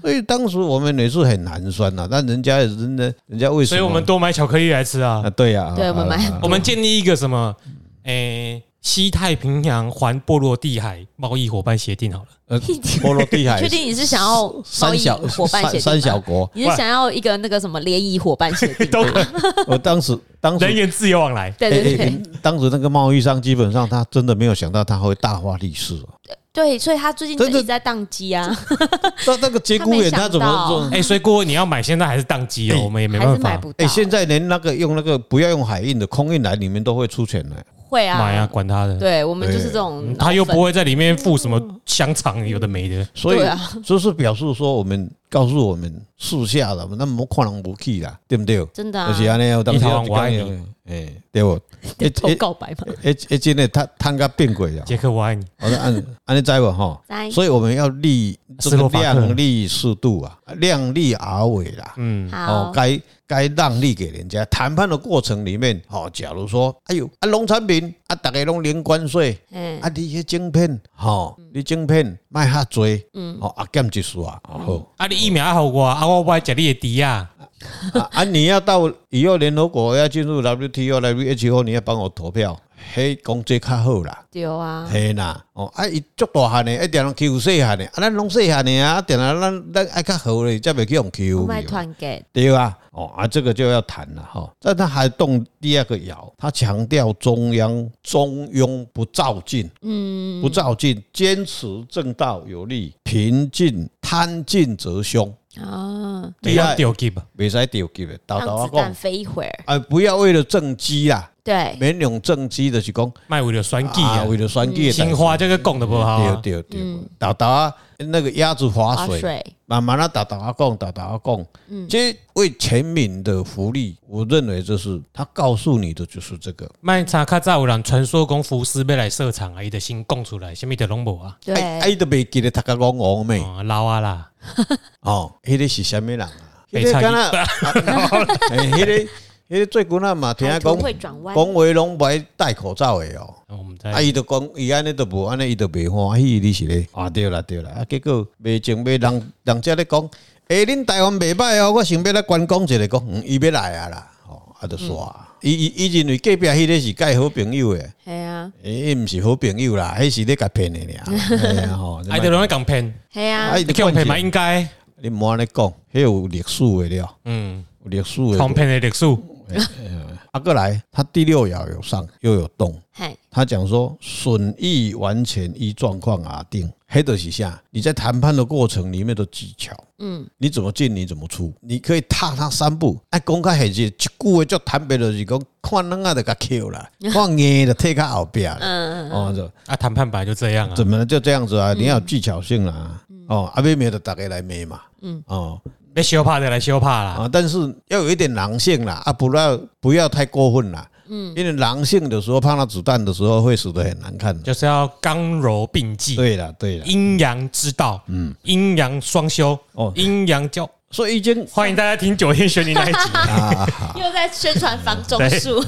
S3: 所以当时我们也是很寒酸呐，但人家人家人家为什么？
S2: 所以我们多买巧克力来吃啊！
S3: 啊，对呀，
S1: 对，我们买，
S2: 我们建立一个什么？诶。西太平洋环波罗的海贸易伙伴协定好了，呃，
S3: 波罗的海，
S1: 确定你是想要三小伙伴协定？
S3: 三小国，
S1: 你是想要一个那个什么联谊伙伴协定？
S3: 我当时，当时
S2: 人员自由往来，
S1: 对对对，
S3: 当时那个贸易商基本上他真的没有想到他会大发利市，
S1: 对，所以他最近一直在宕机啊。
S3: 那那个节骨眼他怎么做？
S2: 哎，所以郭你要买，现在还是宕机哦，我们也没办法。
S3: 哎，现在连那个用那个不要用海运的空运来，你们都会出钱来。
S1: 会啊，
S2: 买啊，管他的。
S1: 对，我们就是这种，
S2: 他又不会在里面附什么香肠，有的没的。
S3: 所以，就是表示说，我们告诉我们树下的，那么可能不去啦，对不对？
S1: 真的啊。
S3: 就是安尼，我当时我爱你，哎，对不？
S1: 一头告白嘛。
S3: 哎哎，真的，他他个变鬼了。
S2: 杰克，我爱你。
S3: 我说按 按你知不哈？所以我们要立这个量力适度啊，量力而为啦。嗯，好，该。该让利给人家，谈判的过程里面，哦，假如说，哎呦，啊，农产品啊，大家拢零关税，嗯，啊，你些晶片，哈，你晶片卖哈多，嗯，哦，啊，减一数啊，好，
S2: 啊，你疫苗好我，啊，我不爱吃你的猪啊，
S3: 啊，你要到以后联合国要进入 WTO、WHO，你要帮我投票。嘿，讲这较好啦，
S1: 对啊，
S3: 嘿呐，哦，啊，伊足大汉的，一定要 Q 细汉的，啊，咱拢细汉的啊，点啊，咱咱爱较好嘞，才袂去用 Q。
S1: 卖团结，
S3: 对啊，哦，啊，这个就要谈了哈。但他还动第二个爻，他强调中央中庸不躁进，嗯，不躁进，坚持正道有利，平静贪进则凶
S2: 啊。不要丢给吧，
S3: 别再丢给了，
S1: 让子弹飞一会儿，
S3: 哎，不要为了政绩啦。
S1: 对，
S3: 免用政绩的是讲，
S2: 卖为了选举啊，
S3: 为了选举，
S2: 新华这个讲的不好，
S3: 对对对，豆豆啊，那个鸭子划水，慢慢的豆豆啊讲，豆豆啊讲，这为全民的福利，我认为就是他告诉你的就是这个。
S2: 卖茶卡早有人传说讲福斯要来设厂啊，伊的先讲出来，什么的拢无啊，
S1: 对，
S3: 伊都未记得他个讲我咩，
S2: 老啊啦，
S3: 哦，迄个是什么人啊？迄个干那，迄个。因为最近啊嘛，听讲讲话拢不爱戴口罩的哦。啊，伊就讲伊安尼都无安尼，伊都袂欢喜，你是咧？啊，对啦对啦，啊，结果袂情袂人人家咧讲，诶，恁台湾袂歹哦，我想要来观光一下，讲，伊要来啊啦，哦，啊，就煞，伊伊伊认为隔壁迄个是介好朋友诶。系啊。
S1: 啊，
S3: 诶，唔是好朋友啦，迄是咧甲骗诶俩？哎呀吼，
S2: 拢在讲骗，
S1: 系啊，
S3: 哎，
S2: 你讲骗嘛应该，
S3: 你莫安尼讲，迄有历史诶了，
S2: 嗯，
S3: 有历史的，
S2: 讲骗诶历史。
S3: 啊，过来，他第六爻有上又有
S1: 动，
S3: 他讲说损益完全依状况而定。黑的是下，你在谈判的过程里面的技巧，嗯，你怎么进，你怎么出，你可以踏他三步。哎，公开很是一句话就谈白了，是讲看人啊就给 Q 了，看硬的退开后边了。嗯嗯哦，就
S2: 啊，谈判本来就这样啊，
S3: 怎么就这样子啊？你要有技巧性啊。哦，阿妹没有大家来妹嘛。嗯，哦。
S2: 别羞怕的来羞怕啦啊！
S3: 但是要有一点狼性啦啊，不要不要太过分啦。嗯，因为狼性的时候碰到子弹的时候会死得很难看。
S2: 就是要刚柔并济。
S3: 对了，对了，
S2: 阴阳之道，嗯，阴阳双修哦，阴阳交。
S3: 所以易经
S2: 欢迎大家听九天玄女那一集 啊，
S1: 又在宣传房中术。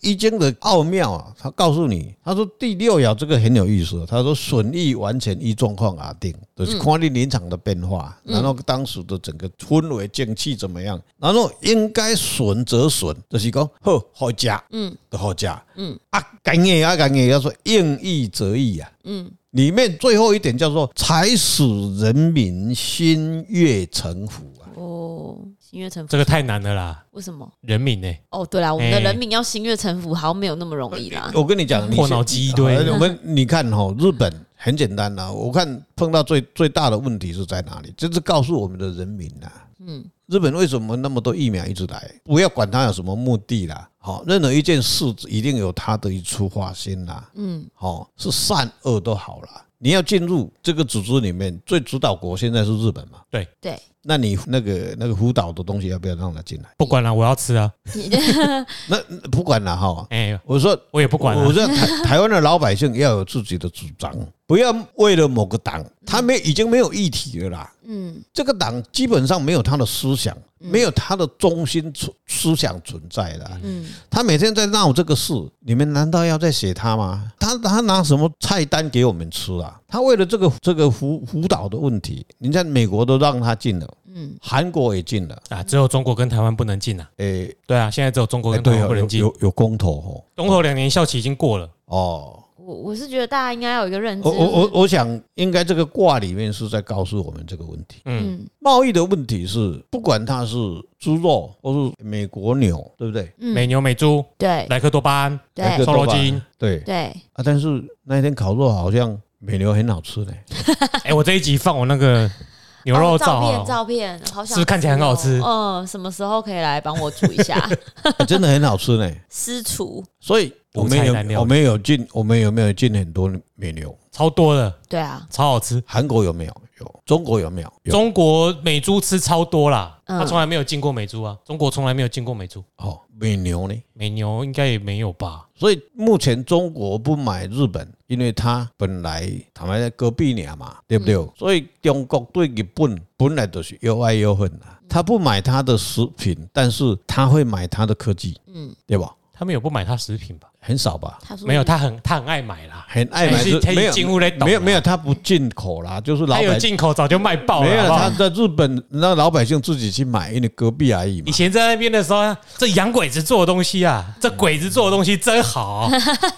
S3: 易经的奥妙啊，他告诉你，他说第六爻这个很有意思。他说损益完全依状况而定，就是看你临场的变化，然后当时的整个氛围景气怎么样，然后应该损则损，就是讲好好价，嗯，的好价，嗯啊，干硬啊干硬，要说应易则易啊，嗯。里面最后一点叫做“才使人民心悦诚服”啊！
S1: 哦，心悦诚服，
S2: 这个太难了啦！
S1: 为什么？
S2: 人民呢？
S1: 哦，对啦，我们的人民要心悦诚服，好像没有那么容易啦。
S3: 我跟你讲，
S2: 破脑机一堆。
S3: 我们你看哈，日本很简单呐。我看碰到最最大的问题是在哪里？就是告诉我们的人民呐，嗯，日本为什么那么多疫苗一直来？不要管它有什么目的啦。好，任何一件事一定有它的一出发心啦。嗯，好，是善恶都好了。你要进入这个组织里面，最主导国现在是日本嘛？
S2: 对
S1: 对。
S3: 那你那个那个辅导的东西要不要让他进来？
S2: 不管了，我要吃啊。
S3: 那不管了哈。
S2: 哎，
S3: 我说
S2: 我也不管。
S3: 我说台台湾的老百姓要有自己的主张，不要为了某个党，他没已经没有议题了啦。嗯，这个党基本上没有他的思想。没有他的中心存思想存在的，嗯，他每天在闹这个事，你们难道要再写他吗？他他拿什么菜单给我们吃啊？他为了这个这个辅辅导的问题，你在美国都让他进了，嗯，韩国也进了。
S2: 啊，只有中国跟台湾不能进啊。诶，对啊，现在只有中国跟台湾不能进，
S3: 有有公投哦，
S2: 公投两年效期已经过了。
S3: 哦。
S1: 我我是觉得大家应该要有一个认知。
S3: 我我我我想应该这个卦里面是在告诉我们这个问题。嗯，贸易的问题是不管它是猪肉或是美国牛，对不对？
S2: 美牛美猪，对，莱克多巴胺，对，瘦肉精，对
S3: 对啊。但是那一天烤肉好像美牛很好吃呢。
S2: 哎，我这一集放我那个牛肉照
S1: 片，照片，好想，
S2: 是不是看起来很好吃？
S1: 嗯，什么时候可以来帮我煮一下？
S3: 真的很好吃呢。
S1: 私厨，
S3: 所以。我们有，我们有进，我们有没有进很多美牛？
S2: 超多的，
S1: 对啊，
S2: 超好吃。
S3: 韩国有没有？有。中国有没有？
S2: 中国美猪吃超多啦，他从来没有进过美猪啊。中国从来没有进过美猪。
S3: 哦，美牛呢？
S2: 美牛应该也没有吧。
S3: 所以目前中国不买日本，因为他本来他们在隔壁呢嘛，对不对？所以中国对日本本来都是又爱又恨的。他不买他的食品，但是他会买他的科技，嗯，对吧？
S2: 他们有不买他食品吧？
S3: 很少吧？
S2: 没有，他很他很爱买啦，
S3: 很爱买。没有没有没有，他不进口啦，就是老百姓
S2: 有进口早就卖爆了。
S3: 没有，他在日本让老百姓自己去买，因为隔壁而已嘛。
S2: 以前在那边的时候，这洋鬼子做的东西啊，这鬼子做的东西真好，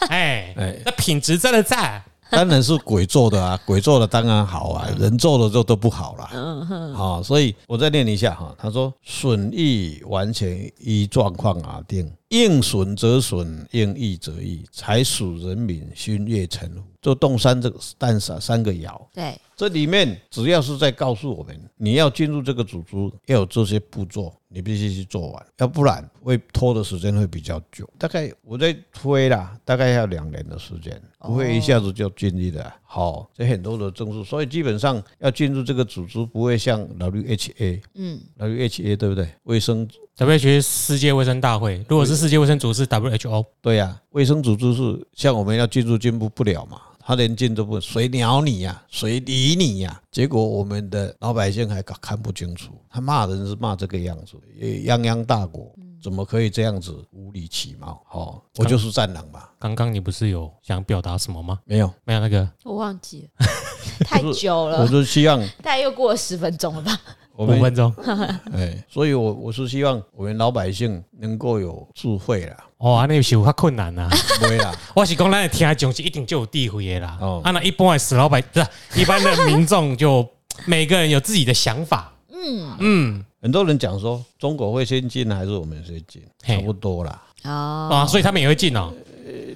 S2: 哎 哎，那品质真的在。
S3: 当然是鬼做的啊，鬼做的当然好啊，人做的就都不好了。嗯哼，好，所以我再念一下哈，他说损益完全依状况而定，应损则损，应益则益，才属人民心悦诚服。就动三这个但三三个爻，
S1: 对，
S3: 这里面只要是在告诉我们，你要进入这个组织，要有这些步骤，你必须去做完，要不然会拖的时间会比较久。大概我在推啦，大概要两年的时间，不会一下子就进入的。好，这很多的证书，所以基本上要进入这个组织，不会像 WHA，嗯，WHA 对不对？卫生
S2: WHA 世界卫生大会，如果是世界卫生组织 WHO，
S3: 对呀，卫生组织是像我们要进入进步不了嘛。他连进都不，谁鸟你呀？谁理你呀？结果我们的老百姓还看不清楚，他骂人是骂这个样子，泱泱大国怎么可以这样子无理取闹？哦，我就是战狼吧。
S2: 刚刚你不是有想表达什么吗？
S3: 没有，
S2: 没有那个，
S1: 我忘记了，太久了。
S3: 我就希望，
S1: 大概又过了十分钟了吧。
S2: 五分钟。
S3: 哎，所以我我是希望我们老百姓能够有智慧啦。
S2: 哦，那是有较困难呐。
S3: 不会啦，
S2: 我是讲咱的听众是一定就有智慧的啦。哦，啊，那一般的死老百不是一般的民众，就每个人有自己的想法。嗯
S3: 嗯，很多人讲说中国会先进还是我们先进，差不多啦。
S1: 哦
S2: 啊，所以他们也会进哦。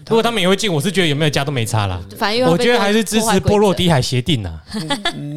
S2: 如果他们也会进，我是觉得有没有加都没差啦。反正我觉得还是支持波罗的海协定啊。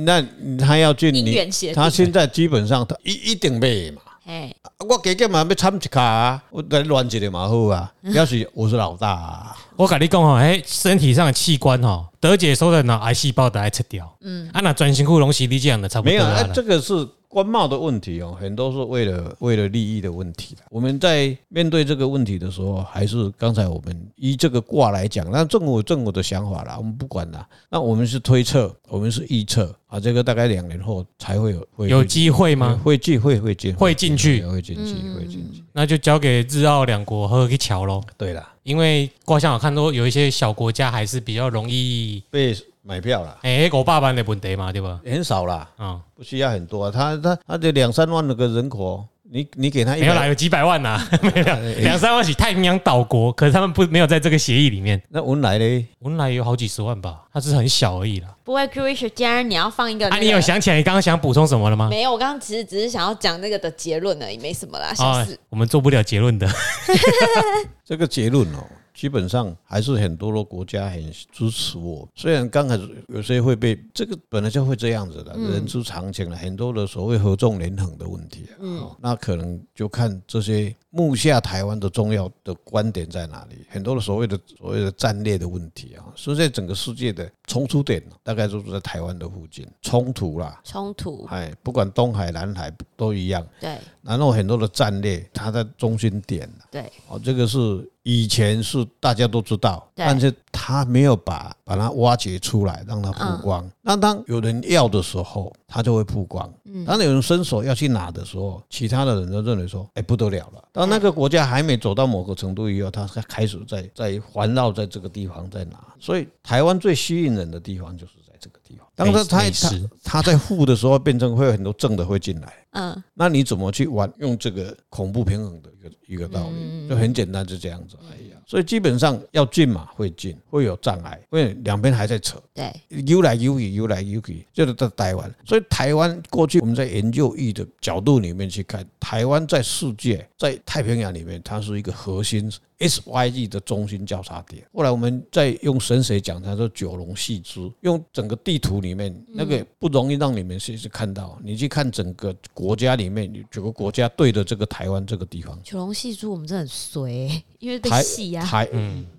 S3: 那他要进你，他现在基本上他一一定没嘛。哎，我给干嘛要参一卡啊？我来乱一点嘛好啊。要是我是老大，啊，
S2: 我跟你讲吼，哎，身体上的器官吼，得解收的脑癌细胞都爱切掉。嗯，啊，那转型库隆西你这样的差不多。
S3: 没有，啊，这个是。官帽的问题哦，很多是为了为了利益的问题。我们在面对这个问题的时候，还是刚才我们依这个卦来讲，那政府政府的想法啦，我们不管啦。那我们是推测，我们是预测啊，这个大概两年后才会有会
S2: 有机会吗？
S3: 会进会会进
S2: 会进去
S3: 会进去会进去，
S2: 那就交给日澳两国喝个桥喽。
S3: 对了，
S2: 因为卦象我看到有一些小国家还是比较容易
S3: 被。买票了，
S2: 哎，五百万的问题嘛，对吧？
S3: 很少啦，啊，不需要很多啊。他他他这两三万那个人口，你你给他一，
S2: 没有啦，有几百万呐，没有两三万起太平洋岛国，可是他们不没有在这个协议里面。
S3: 那文莱呢？
S2: 文莱有好几十万吧，它是很小而已啦。
S1: 不会，Chris，既然你要放一个，
S2: 啊，你有想起来你刚刚想补充什么了吗？
S1: 没有，我刚刚其实只是想要讲那个的结论而已，没什么啦，小事。
S2: 我们做不了结论的，
S3: 这个结论哦。基本上还是很多的国家很支持我，虽然刚开始有些会被这个本来就会这样子的，人之常情了。很多的所谓合纵连横的问题，嗯，那可能就看这些目下台湾的重要的观点在哪里。很多的所谓的所谓的战略的问题啊，所以在整个世界的冲突点大概都是在台湾的附近冲突啦，
S1: 冲突，
S3: 哎，不管东海、南海都一样，
S1: 对。
S3: 然后很多的战略，它在中心点，
S1: 对，
S3: 哦，这个是。以前是大家都知道，但是他没有把把它挖掘出来，让它曝光。那当有人要的时候，他就会曝光。当有人伸手要去拿的时候，其他的人都认为说：“哎，不得了了。”当那个国家还没走到某个程度以后，他才开始在在环绕在这个地方在拿。所以台湾最吸引人的地方就是在这个地方。当他他他他在负的时候，变成会有很多正的会进来。嗯，那你怎么去玩用这个恐怖平衡的一个一个道理？就很简单，就这样子。哎呀，所以基本上要进嘛，会进，会有障碍，因为两边还在扯。
S1: 对，
S3: 游来游去，游来游去，就是在台湾。所以台湾过去我们在研究域的角度里面去看，台湾在世界在太平洋里面，它是一个核心 S Y G 的中心交叉点。后来我们再用神水讲，他说九龙戏珠，用整个地图里面那个不容易让你们去去看到，你去看整个。国家里面有九个国家对着这个台湾这个地方，
S1: 九龙戏珠我们真的很随，因为被戏啊，
S3: 台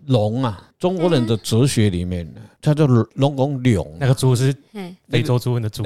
S3: 龙啊，中国人的哲学里面呢，它叫龙龙龙，
S2: 那个珠是非洲猪的猪，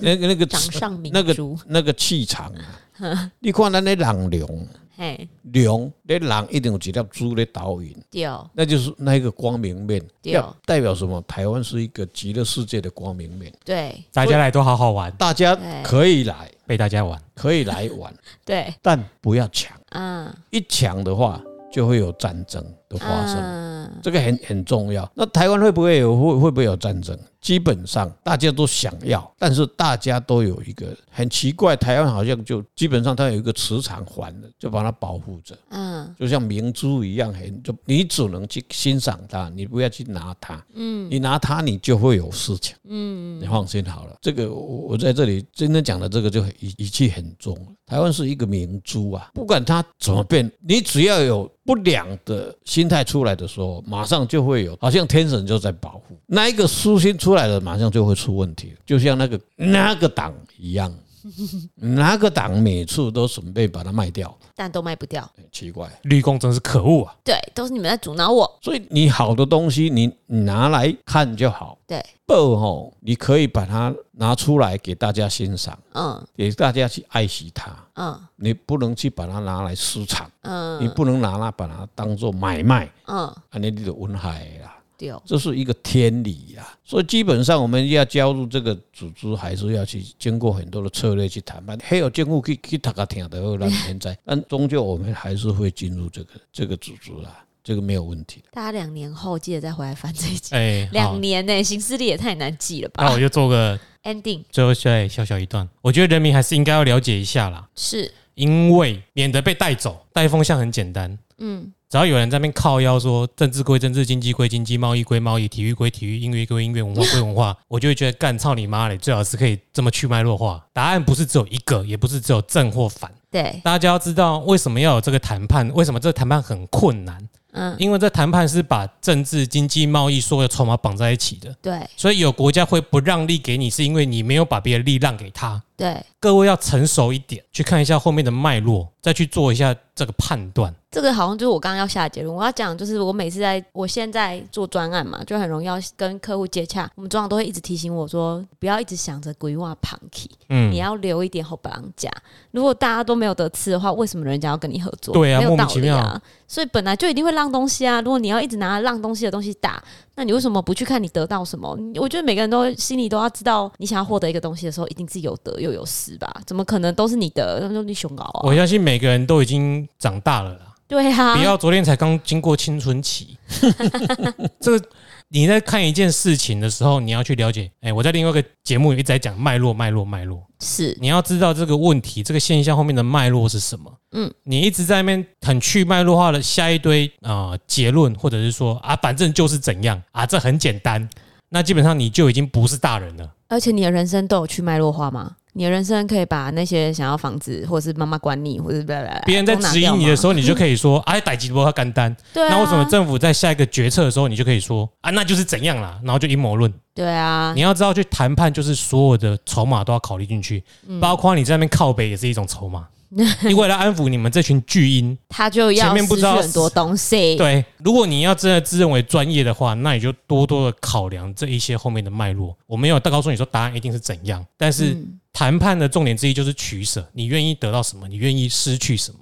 S3: 那个那个
S1: 掌上明
S3: 那个那个气场啊，你看那那狼龙。嘿，龙，那狼一定有几条珠在导引，对，那就是那一个光明面，对，代表什么？台湾是一个极乐世界的光明面，
S1: 对，
S2: 大家来都好好玩，
S3: 大家可以来
S2: 被大家玩，
S3: 可以来玩，
S1: 对，
S3: 但不要抢，嗯，一抢的话就会有战争的发生，这个很很重要。那台湾会不会有会会不会有战争？基本上大家都想要，但是大家都有一个很奇怪，台湾好像就基本上它有一个磁场环的，就把它保护着。嗯，就像明珠一样，很就你只能去欣赏它，你不要去拿它。嗯，你拿它，你就会有事情。嗯，你放心好了。这个我我在这里真的讲的这个就很语语气很重。台湾是一个明珠啊，不管它怎么变，你只要有不良的心态出来的时候，马上就会有，好像天神就在保护。那一个舒心出来了，马上就会出问题，就像那个那个党一样，那个党每次都准备把它卖掉，
S1: 但都卖不掉，
S3: 奇怪，
S2: 绿共真是可恶啊！
S1: 对，都是你们在阻挠我。
S3: 所以你好的东西，你拿来看就好。
S1: 对，
S3: 不吼，你可以把它拿出来给大家欣赏，嗯，给大家去爱惜它，嗯，你不能去把它拿来私藏，嗯，你不能拿它把它当做买卖，嗯，啊，你你的文海啦。这是一个天理呀，所以基本上我们要加入这个组织，还是要去经过很多的策略去谈判。还有政府去去大家听的，让现在，但终究我们还是会进入这个这个组织啦。这个没有问题。
S1: 大家两年后记得再回来翻这一集。哎，两年呢、欸，行事历也太难记了吧？
S2: 那我就做个
S1: ending，
S2: 最后再小小一段。我觉得人民还是应该要了解一下啦，
S1: 是
S2: 因为免得被带走。带风向很简单，嗯。只要有人在那边靠腰说政治归政治，经济归经济，贸易归贸易，体育归体育，音乐归音乐，文化归文化，我就会觉得干操你妈嘞！最好是可以这么去脉络化。答案不是只有一个，也不是只有正或反。
S1: 对，
S2: 大家要知道为什么要有这个谈判，为什么这个谈判很困难。嗯，因为这谈判是把政治、经济、贸易所有筹码绑在一起的。
S1: 对，
S2: 所以有国家会不让利给你，是因为你没有把别的利让给他。
S1: 对，
S2: 各位要成熟一点，去看一下后面的脉络，再去做一下这个判断。
S1: 这个好像就是我刚刚要下的结论。我要讲就是，我每次在我现在做专案嘛，就很容易要跟客户接洽。我们专长都会一直提醒我说，不要一直想着规划 punky，嗯，你要留一点后不让讲。如果大家都没有得吃的话，为什么人家要跟你合作？
S2: 对啊，
S1: 没有道理啊。所以本来就一定会浪东西啊。如果你要一直拿浪东西的东西打，那你为什么不去看你得到什么？我觉得每个人都心里都要知道，你想要获得一个东西的时候，一定是有得又有失吧？怎么可能都是你的？那你熊高啊！
S2: 我相信每个人都已经长大了啦。
S1: 对啊，
S2: 不要昨天才刚经过青春期。这个你在看一件事情的时候，你要去了解。哎，我在另外一个节目一直在讲脉络，脉络，脉络。
S1: 是，
S2: 你要知道这个问题、这个现象后面的脉络是什么。嗯，你一直在那边很去脉络化的下一堆啊、呃、结论，或者是说啊，反正就是怎样啊，这很简单。那基本上你就已经不是大人了。
S1: 而且你的人生都有去脉络化吗？你的人生可以把那些想要房子，或者是妈妈管你，或者是别
S2: 人在指引你的时候，你就可以说：“ 哎，逮吉波他干单。”对。那为什么政府在下一个决策的时候，你就可以说：“啊，那就是怎样啦？”然后就阴谋论。
S1: 对啊。
S2: 你要知道，去谈判就是所有的筹码都要考虑进去，包括你在那边靠北也是一种筹码。你为了安抚你们这群巨婴，
S1: 他就要前面不知道很多东西。
S2: 对，如果你要真的自认为专业的话，那你就多多的考量这一些后面的脉络。我没有告诉你说答案一定是怎样，但是谈判的重点之一就是取舍。你愿意得到什么？你愿意失去什么？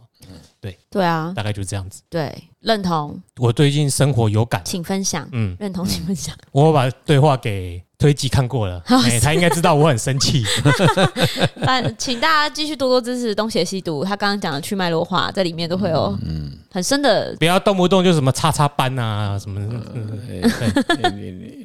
S2: 对
S1: 对啊，
S2: 大概就是这样子。
S1: 对，认同。
S2: 我最近生活有感，
S1: 请分享。嗯，认同，请分享。
S2: 我把对话给。推机看过了，欸、他应该知道我很生气。
S1: 但请大家继续多多支持东邪西毒，他刚刚讲的去脉络化，在里面都会有很深的。嗯、
S2: 不要动不动就什么叉叉班啊什么。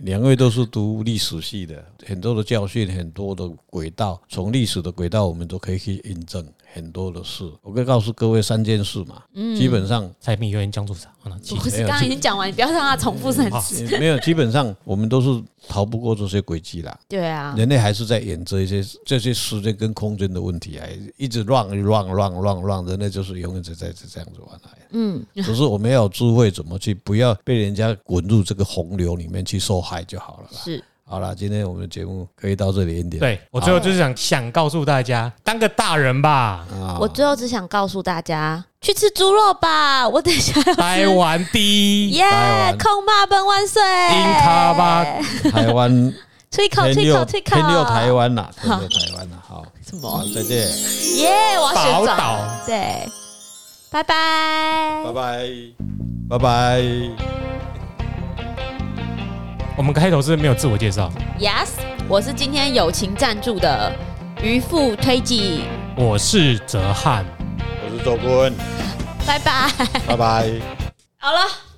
S3: 两位都是读历史系的，很多的教训，很多的轨道，从历史的轨道，我们都可以去印证。很多的事，我可以告诉各位三件事嘛。嗯，基本上
S2: 柴米油盐酱醋茶，
S1: 不是刚刚已经讲完，你不要让他重复三次。
S3: 没有，基本上我们都是逃不过这些轨迹啦。
S1: 对啊，
S3: 人类还是在演这些这些时间跟空间的问题，啊一直乱乱乱乱乱，人类就是永远在在这样子玩来。嗯，只是我们要有智慧，怎么去不要被人家滚入这个洪流里面去受害就好了啦。
S1: 是。
S3: 好了，今天我们的节目可以到这里一点。
S2: 对，我最后就是想想告诉大家，当个大人吧。
S1: 我最后只想告诉大家，去吃猪肉吧。我等一下要
S2: 台湾第一，
S1: 耶！空骂本万岁！
S2: 英卡吧，
S3: 台湾
S1: 吹口吹口吹口，
S3: 天佑台湾呐，天佑台湾呐。好，
S1: 什么？
S3: 再见。
S1: 耶！我要
S2: 宝岛。
S1: 对，拜拜，
S3: 拜拜，拜拜。
S2: 我们开头是没有自我介绍。
S1: Yes，我是今天友情赞助的渔夫推己。
S2: 我是哲瀚，
S3: 我是周坤。
S1: 拜拜，
S3: 拜拜。
S1: 好了。